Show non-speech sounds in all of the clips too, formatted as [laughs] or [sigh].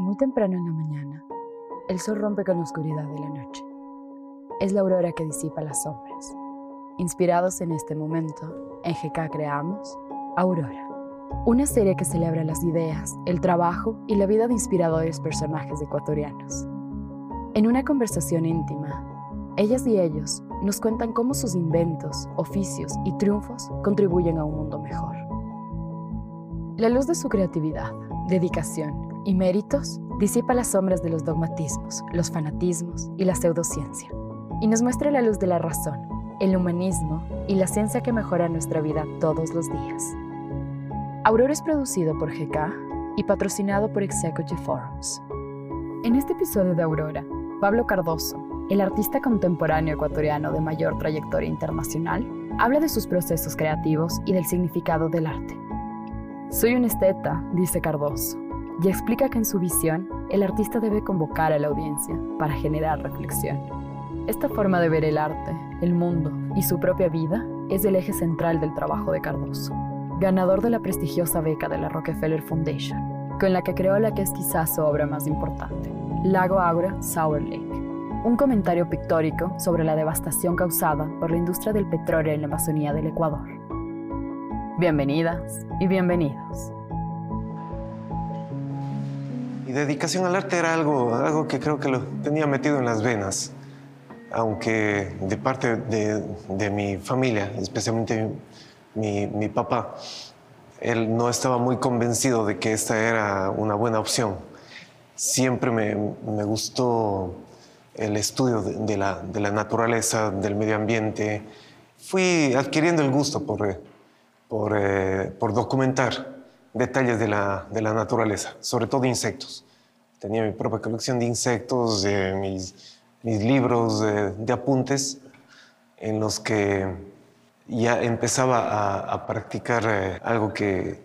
Muy temprano en la mañana, el sol rompe con la oscuridad de la noche. Es la aurora que disipa las sombras. Inspirados en este momento, en GK creamos Aurora, una serie que celebra las ideas, el trabajo y la vida de inspiradores personajes ecuatorianos. En una conversación íntima, ellas y ellos nos cuentan cómo sus inventos, oficios y triunfos contribuyen a un mundo mejor. La luz de su creatividad, dedicación y méritos disipa las sombras de los dogmatismos, los fanatismos y la pseudociencia, y nos muestra la luz de la razón, el humanismo y la ciencia que mejora nuestra vida todos los días. Aurora es producido por GK y patrocinado por Executive Forums. En este episodio de Aurora, Pablo Cardoso, el artista contemporáneo ecuatoriano de mayor trayectoria internacional, habla de sus procesos creativos y del significado del arte. Soy un esteta, dice Cardoso, y explica que en su visión el artista debe convocar a la audiencia para generar reflexión. Esta forma de ver el arte, el mundo y su propia vida es el eje central del trabajo de Cardoso, ganador de la prestigiosa beca de la Rockefeller Foundation, con la que creó la que es quizás su obra más importante, Lago Aura Sour Lake, un comentario pictórico sobre la devastación causada por la industria del petróleo en la Amazonía del Ecuador. Bienvenidas y bienvenidos. Mi dedicación al arte era algo, algo que creo que lo tenía metido en las venas, aunque de parte de, de mi familia, especialmente mi, mi, papá, él no estaba muy convencido de que esta era una buena opción. Siempre me, me gustó el estudio de, de, la, de, la, naturaleza, del medio ambiente. Fui adquiriendo el gusto por, por, eh, por documentar detalles de la, de la, naturaleza, sobre todo insectos. Tenía mi propia colección de insectos, eh, mis, mis, libros de apuntes, en los que ya empezaba a, a practicar eh, algo que,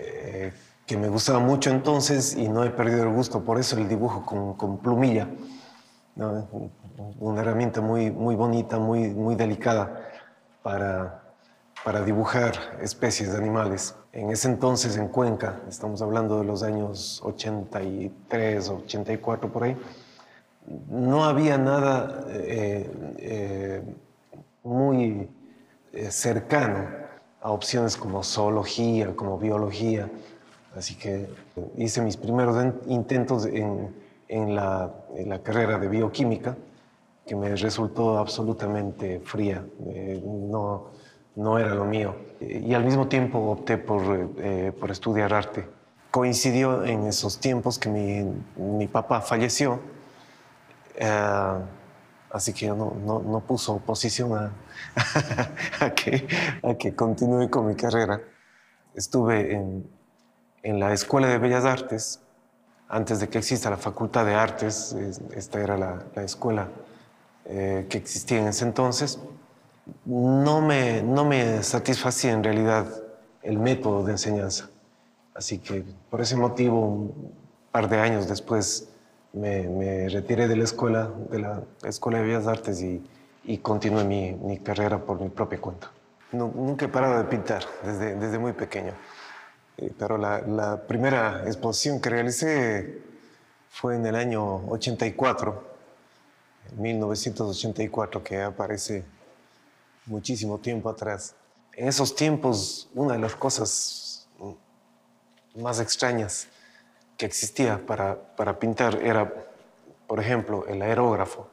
eh, que me gustaba mucho entonces y no he perdido el gusto, por eso el dibujo con, con plumilla. ¿no? Una herramienta muy, muy bonita, muy, muy delicada para, para dibujar especies de animales. En ese entonces en Cuenca, estamos hablando de los años 83, 84 por ahí, no había nada eh, eh, muy eh, cercano a opciones como zoología, como biología. Así que hice mis primeros intentos en, en, la, en la, carrera de bioquímica, que me resultó absolutamente fría. no, no era lo mío. Y al mismo tiempo opté por, eh, por estudiar arte. Coincidió en esos tiempos que mi, mi papá falleció, eh, así que no, no, no, puso oposición [laughs] a, que, a que continúe con mi carrera. Estuve en, en la Escuela de Bellas Artes, antes de que exista la Facultad de Artes, esta era la, la escuela eh, que existía en ese entonces no me, no me satisfacía en realidad el método de enseñanza. Así que por ese motivo, un par de años después, me, retiré de la escuela, de la Escuela de Bellas Artes y, y continué mi, mi, carrera por mi propia cuenta. Nunca he parado de pintar desde, desde muy pequeño. Eh, pero la, la, primera exposición que realicé fue en el año 84, 1984, que aparece muchísimo tiempo atrás. En esos tiempos, una de las cosas más extrañas que existía para, para pintar era, por ejemplo, el aerógrafo.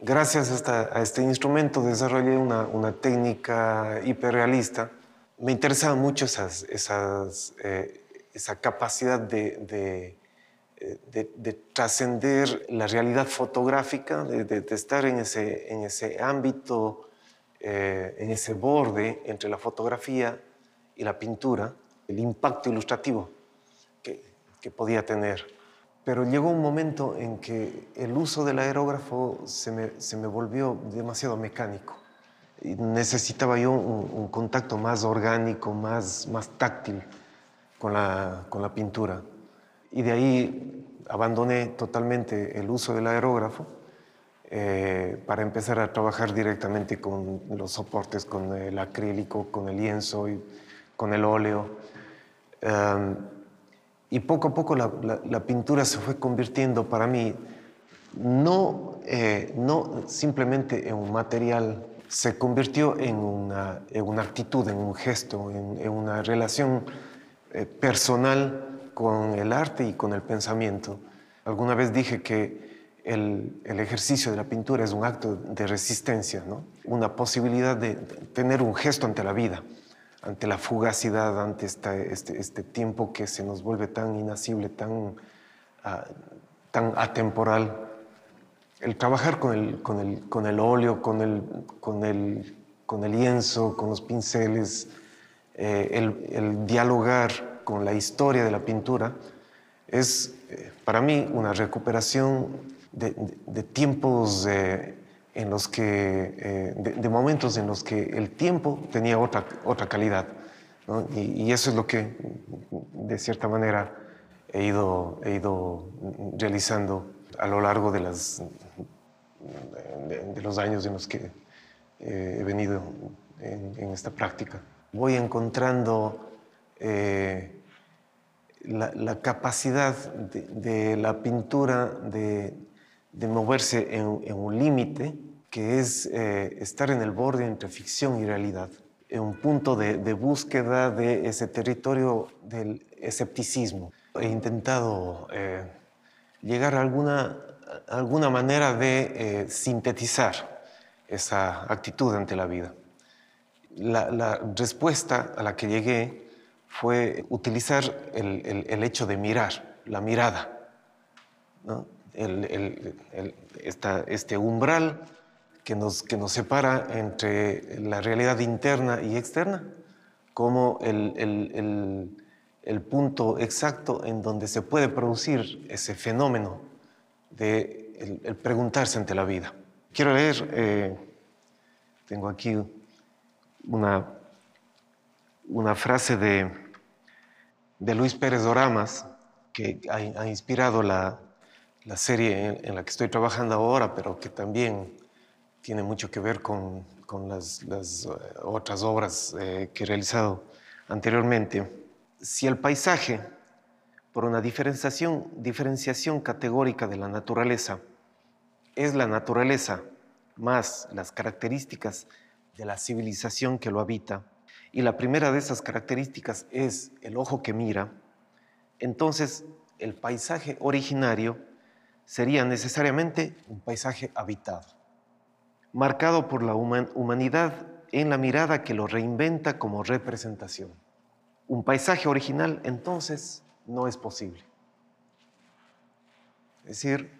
Gracias a, este instrumento desarrollé una, una, técnica hiperrealista. Me interesaba mucho esas, esas, eh, esa capacidad de, de, eh, de, de trascender la realidad fotográfica, de, estar en ese, en ese ámbito eh, en ese borde entre la fotografía y la pintura, el impacto ilustrativo que, podía tener. Pero llegó un momento en que el uso del aerógrafo se me, volvió demasiado mecánico. Y necesitaba yo un, contacto más orgánico, más, más táctil con la pintura. Y de ahí abandoné totalmente el uso del aerógrafo eh, para empezar a trabajar directamente con los soportes, con el acrílico, con el lienzo y con el óleo. Um, Y poco a poco la, pintura se fue convirtiendo para mí no, eh, no simplemente en un material, se convirtió en una, en una actitud, en un gesto, en, una relación eh, personal con el arte y con el pensamiento. Alguna vez dije que el, ejercicio de la pintura es un acto de resistencia, ¿no? una posibilidad de tener un gesto ante la vida ante la fugacidad, ante este, este, tiempo que se nos vuelve tan inasible, tan, tan atemporal. El trabajar con el, con el, con el óleo, con el, con, el, con el lienzo, con los pinceles, eh, el, dialogar con la historia de la pintura, es eh, para mí una recuperación de, de, tiempos en los que, eh, de, momentos en los que el tiempo tenía otra, otra calidad. Y, eso es lo que, de cierta manera, he ido, he ido realizando a lo largo de, las, de, los años en los que eh, he venido en, esta práctica. Voy encontrando eh, la, capacidad de, la pintura de, de moverse en, un límite que es eh, estar en el borde entre ficción y realidad, en un punto de, búsqueda de ese territorio del escepticismo. He intentado eh, llegar a alguna, alguna manera de eh, sintetizar esa actitud ante la vida. La, respuesta a la que llegué fue utilizar el, el, hecho de mirar, la mirada, ¿no? Este umbral que nos, que nos separa entre la realidad interna y externa, como el, el, el, punto exacto en donde se puede producir ese fenómeno de el, preguntarse ante la vida. Quiero leer, eh, tengo aquí una, una frase de, de Luis Pérez Doramas, que ha, ha inspirado la, la serie en, la que estoy trabajando ahora, pero que también tiene mucho que ver con, con las, las, eh, otras obras eh, que he realizado anteriormente. Si el paisaje, por una diferenciación, diferenciación categórica de la naturaleza, es la naturaleza más las características de la civilización que lo habita, y la primera de esas características es el ojo que mira, entonces el paisaje originario sería necesariamente un paisaje habitado marcado por la humanidad en la mirada que lo reinventa como representación. Un paisaje original entonces no es posible. Es decir,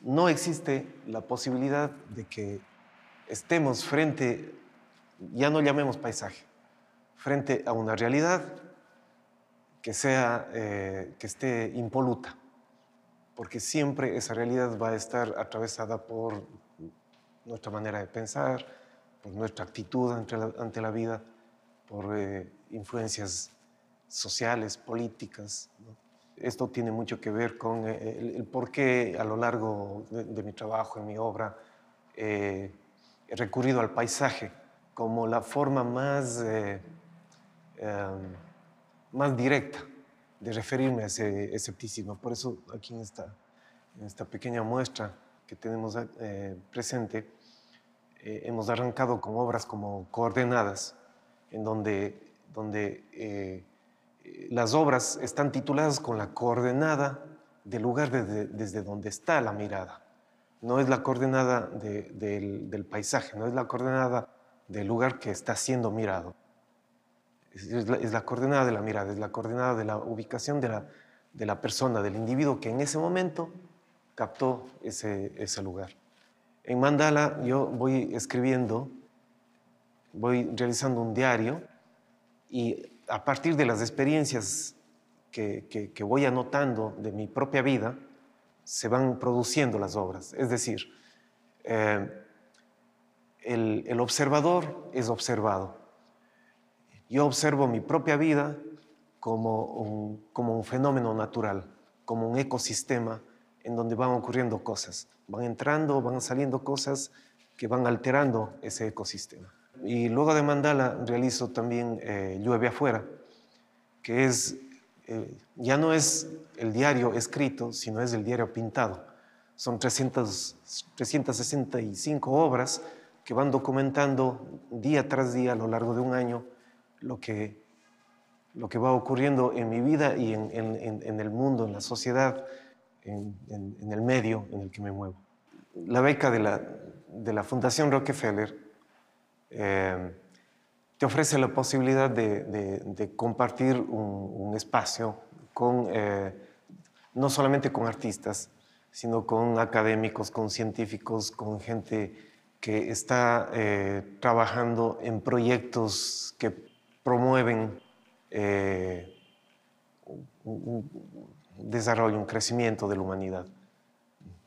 no existe la posibilidad de que estemos frente, ya no llamemos paisaje, frente a una realidad que, sea, eh, que esté impoluta, porque siempre esa realidad va a estar atravesada por nuestra manera de pensar, por nuestra actitud ante la, vida, por eh, influencias sociales, políticas. Esto tiene mucho que ver con eh, el, por qué a lo largo de, mi trabajo, en mi obra, eh, he recurrido al paisaje como la forma más, em, más directa de referirme a ese escepticismo. Por eso aquí en esta, en esta pequeña muestra que tenemos eh, presente, eh, hemos arrancado con obras como Coordenadas, en donde, donde eh, las obras están tituladas con la coordenada del lugar desde donde está la mirada. No es la coordenada del, del, paisaje, no es la coordenada del lugar que está siendo mirado. Es, la, es, coordenada de la mirada, es la coordenada de la ubicación de la, de la persona, del individuo que en ese momento captó ese, ese lugar. En Mandala yo voy escribiendo, voy realizando un diario y a partir de las experiencias que, que, voy anotando de mi propia vida, se van produciendo las obras. Es decir, eh, el, el, observador es observado. Yo observo mi propia vida como un, como un fenómeno natural, como un ecosistema en donde van ocurriendo cosas. Van entrando, van saliendo cosas que van alterando ese ecosistema. Y luego de Mandala realizo también eh, Llueve afuera, que es eh, ya no es el diario escrito, sino es el diario pintado. Son 300, 365 obras que van documentando día tras día a lo largo de un año lo que, lo que va ocurriendo en mi vida y en, en, el mundo, en la sociedad, en, el medio en el que me muevo. La beca de la, de la Fundación Rockefeller eh, te ofrece la posibilidad de, compartir un, espacio con, eh, no solamente con artistas, sino con académicos, con científicos, con gente que está eh, trabajando en proyectos que promueven eh, un, desarrollo, un crecimiento de la humanidad,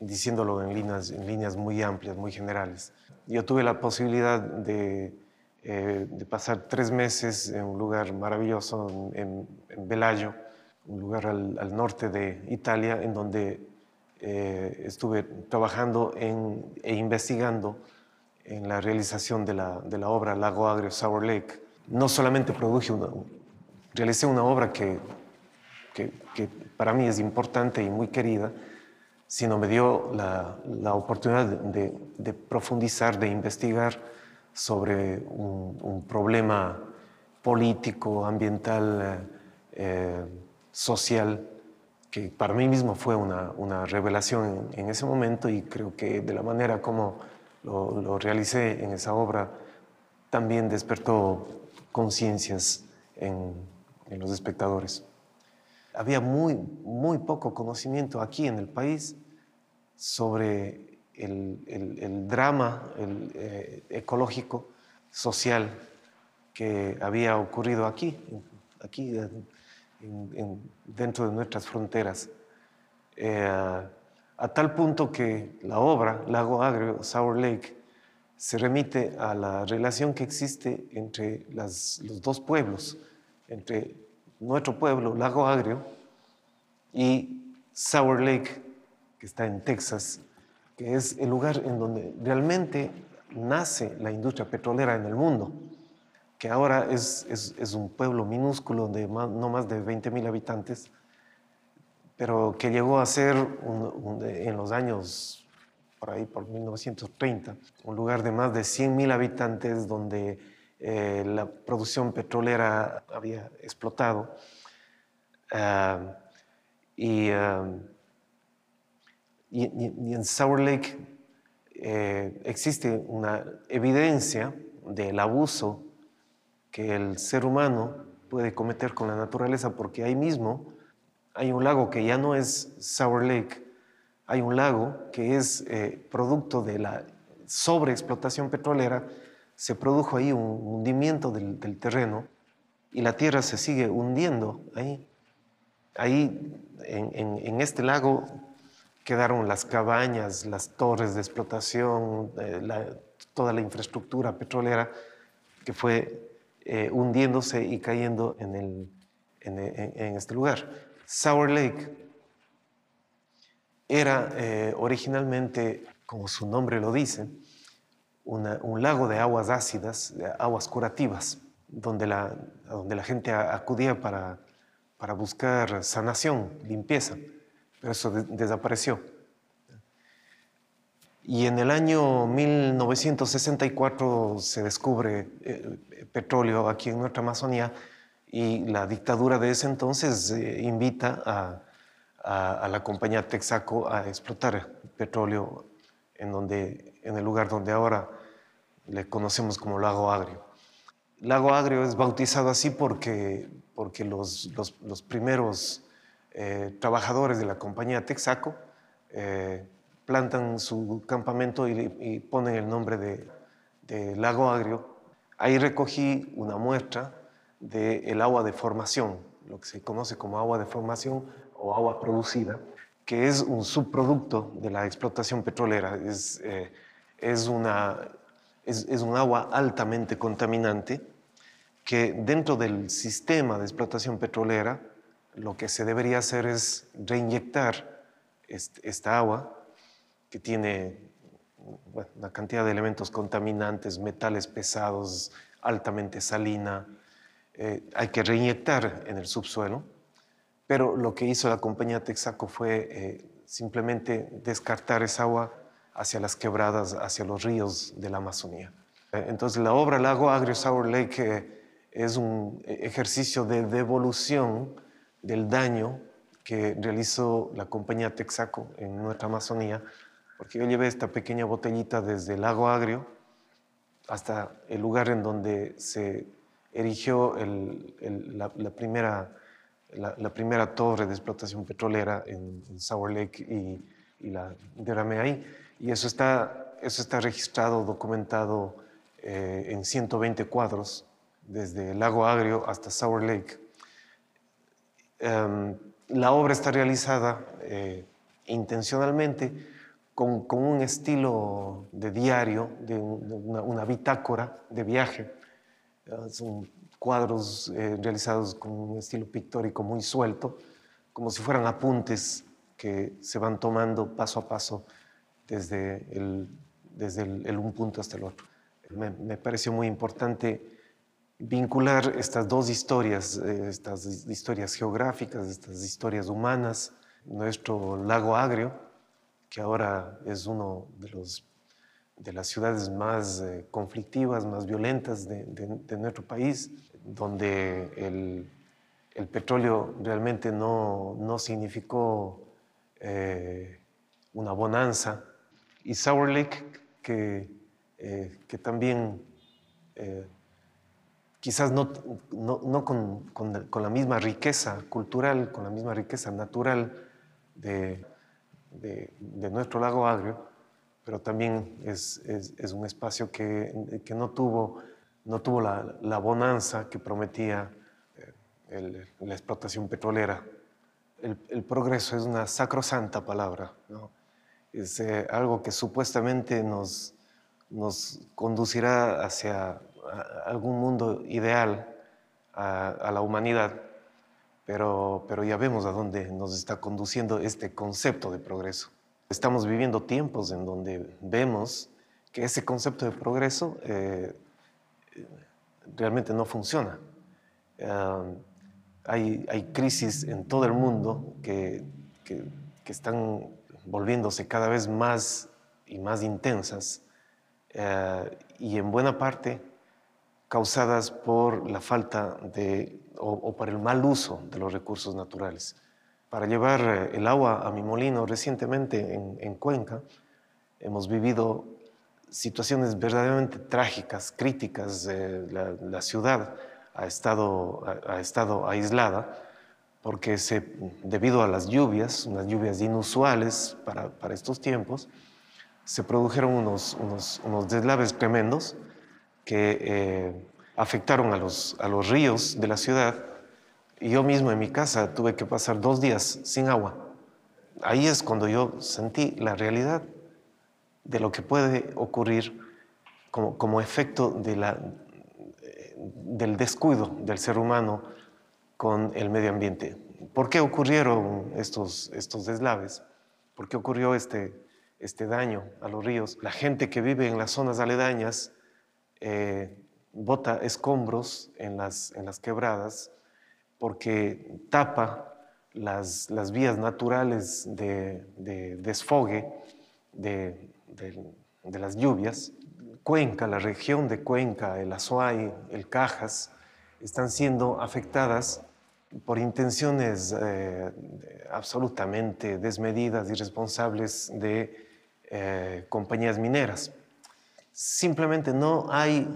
diciéndolo en líneas, en líneas muy amplias, muy generales. Yo tuve la posibilidad de eh, pasar tres meses en un lugar maravilloso en, en un lugar al, norte de Italia, en donde eh, estuve trabajando e investigando en la realización de la, de la, obra Lago Agrio Sour Lake. No solamente produje una, realicé una obra que, que, para mí es importante y muy querida, sino me dio la, la oportunidad de, profundizar, de investigar sobre un, problema político, ambiental, eh, social, que para mí mismo fue una, una revelación en, ese momento y creo que de la manera como lo, lo realicé en esa obra también despertó conciencias en, los espectadores. Había muy, muy poco conocimiento aquí en el país sobre el, drama eh, ecológico, social que había ocurrido aquí, aquí dentro de nuestras fronteras. Eh, a tal punto que la obra Lago Agrio, Sour Lake, se remite a la relación que existe entre los dos pueblos, entre nuestro pueblo, Lago Agrio, y Sour Lake, que está en Texas, que es el lugar en donde realmente nace la industria petrolera en el mundo, que ahora es, es, un pueblo minúsculo de no más de 20.000 habitantes, pero que llegó a ser en los años, por ahí, por 1930, un lugar de más de 100.000 habitantes donde eh, la producción petrolera había explotado. Ah, y ah, y, en Sour Lake eh, existe una evidencia del abuso que el ser humano puede cometer con la naturaleza, porque ahí mismo hay un lago que ya no es Sour Lake, hay un lago que es eh, producto de la sobreexplotación petrolera, se produjo ahí un hundimiento del, terreno y la tierra se sigue hundiendo ahí. Ahí, en, este lago, quedaron las cabañas, las torres de explotación, eh, toda la infraestructura petrolera que fue eh, hundiéndose y cayendo en, este lugar. Sour Lake era eh, originalmente, como su nombre lo dice, un lago de aguas ácidas, de aguas curativas, donde la, donde la gente acudía para, para buscar sanación, limpieza pero eso desapareció. Y en el año 1964 se descubre eh, petróleo aquí en nuestra Amazonía y la dictadura de ese entonces eh, invita a, la compañía Texaco a explotar petróleo en, donde, en el lugar donde ahora le conocemos como Lago Agrio. Lago Agrio es bautizado así porque, porque los, los, primeros eh, trabajadores de la compañía Texaco eh, plantan su campamento y, ponen el nombre de, Lago Agrio. Ahí recogí una muestra del agua de formación, lo que se conoce como agua de formación o agua producida, que es un subproducto de la explotación petrolera. Es, eh, es, una, es, es un agua altamente contaminante que dentro del sistema de explotación petrolera lo que se debería hacer es reinyectar esta agua que tiene una cantidad de elementos contaminantes, metales pesados, altamente salina. Eh, hay que reinyectar en el subsuelo pero lo que hizo la compañía Texaco fue eh, simplemente descartar esa agua hacia las quebradas, hacia los ríos de la Amazonía. Eh, entonces la obra Lago Agrio Sour Lake es un ejercicio de devolución del daño que realizó la compañía Texaco en nuestra Amazonía, porque yo llevé esta pequeña botellita desde el lago Agrio hasta el lugar en donde se erigió la, primera, la, primera torre de explotación petrolera en, Sour Lake y, la derramé ahí. Y eso está, eso está registrado, documentado eh, en 120 cuadros, desde el lago Agrio hasta Sour Lake. Em, la obra está realizada eh, intencionalmente con, un estilo de diario, de, una, bitácora de viaje. son cuadros eh, realizados con un estilo pictórico muy suelto, como si fueran apuntes que se van tomando paso a paso desde, el, desde el, un punto hasta el otro. Me, me pareció muy importante vincular estas dos historias, eh, estas historias geográficas, estas historias humanas, nuestro lago Agrio, que ahora es uno de, los, de las ciudades más eh, conflictivas, más violentas de, nuestro país, donde el, petróleo realmente no, no significó eh, una bonanza, y Sour Lake, que, que también quizás no, no, con, con, la misma riqueza cultural, con la misma riqueza natural de, de, nuestro lago agrio, pero también es, es, un espacio que, que, no tuvo, no tuvo la, la bonanza que prometía eh, la explotación petrolera. El, progreso es una sacrosanta palabra, es eh, algo que supuestamente nos, nos conducirá hacia algún mundo ideal a, la humanidad, pero, pero ya vemos a dónde nos está conduciendo este concepto de progreso. Estamos viviendo tiempos en donde vemos que ese concepto de progreso eh, realmente no funciona. Eh, hay, hay, crisis en todo el mundo que, que, que, están volviéndose cada vez más y más intensas eh, y en buena parte causadas por la falta de, o, por el mal uso de los recursos naturales. Para llevar eh, el agua a mi molino recientemente en, Cuenca, hemos vivido situaciones verdaderamente trágicas, críticas. la, la, ciudad ha estado, ha, estado aislada porque debido a las lluvias, unas lluvias inusuales para, para estos tiempos, se produjeron unos, unos, unos deslaves tremendos que eh, afectaron a los, a los ríos de la ciudad. Y yo mismo en mi casa tuve que pasar dos días sin agua. Ahí es cuando yo sentí la realidad de lo que puede ocurrir como, como efecto de la, del descuido del ser humano con el medio ambiente. ¿Por qué ocurrieron estos, estos deslaves? ¿Por qué ocurrió este, este daño a los ríos? La gente que vive en las zonas aledañas eh, bota escombros en las, en las quebradas porque tapa las, las vías naturales de, desfogue de, de, las lluvias. Cuenca, la región de Cuenca, el Azuay, el Cajas, están siendo afectadas por intenciones eh, absolutamente desmedidas y responsables de eh, compañías mineras simplemente no hay,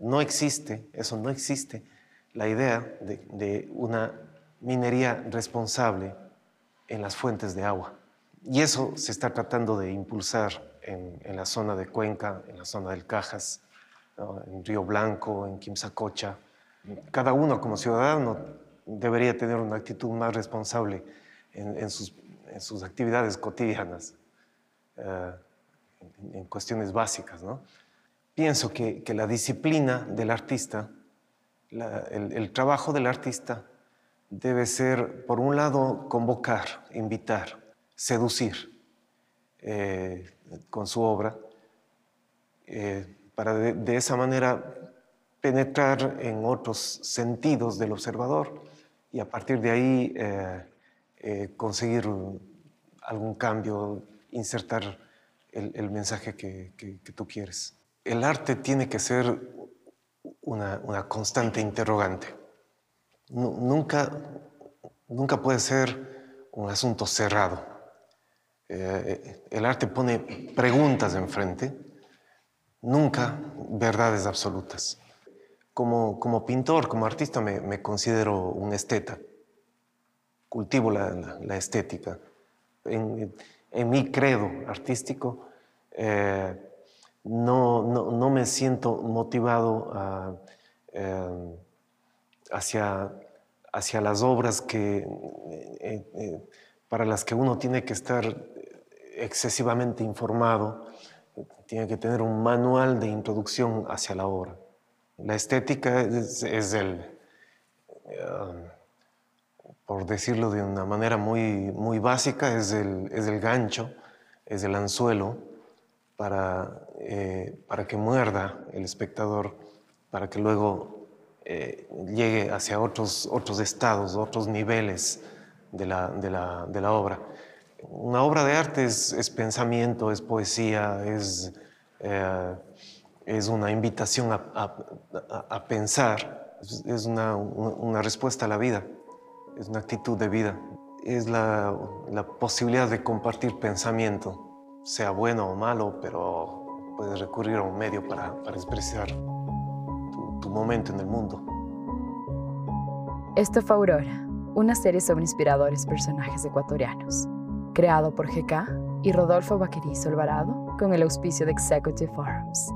no existe, eso no existe, la idea de, una minería responsable en las fuentes de agua. Y eso se está tratando de impulsar en, la zona de Cuenca, en la zona del Cajas, en Río Blanco, en Quimsacocha. Cada uno como ciudadano debería tener una actitud más responsable en, sus, actividades cotidianas, eh, en, cuestiones básicas. ¿no? pienso que, la disciplina del artista, el, trabajo del artista debe ser, por un lado, convocar, invitar, seducir eh, con su obra, eh, para de, esa manera penetrar en otros sentidos del observador y a partir de ahí eh, eh, conseguir algún cambio, insertar el, mensaje que, tú quieres. El arte tiene que ser una, constante interrogante. nunca, nunca puede ser un asunto cerrado. Eh, el arte pone preguntas enfrente, nunca verdades absolutas. Como, como pintor, como artista, me, considero un esteta. Cultivo la, estética. En, mi credo artístico, eh, no, no, me siento motivado eh, hacia, hacia las obras que, para las que uno tiene que estar excesivamente informado, tiene que tener un manual de introducción hacia la obra. La estética es, el, um, por decirlo de una manera muy, muy básica, es el, es el gancho, es el anzuelo para, eh, para que muerda el espectador, para que luego eh, llegue hacia otros, otros estados, otros niveles de la, de la, de la obra. Una obra de arte es, pensamiento, es poesía, es, eh, es una invitación a, pensar, es, una, una, respuesta a la vida, es una actitud de vida, es la, la posibilidad de compartir pensamiento, sea bueno o malo, pero puedes recurrir a un medio para, para expresar tu, tu momento en el mundo. Esto fue Aurora, una serie sobre inspiradores personajes ecuatorianos creado por GK y Rodolfo Vaquerizo Alvarado con el auspicio de Executive Forums.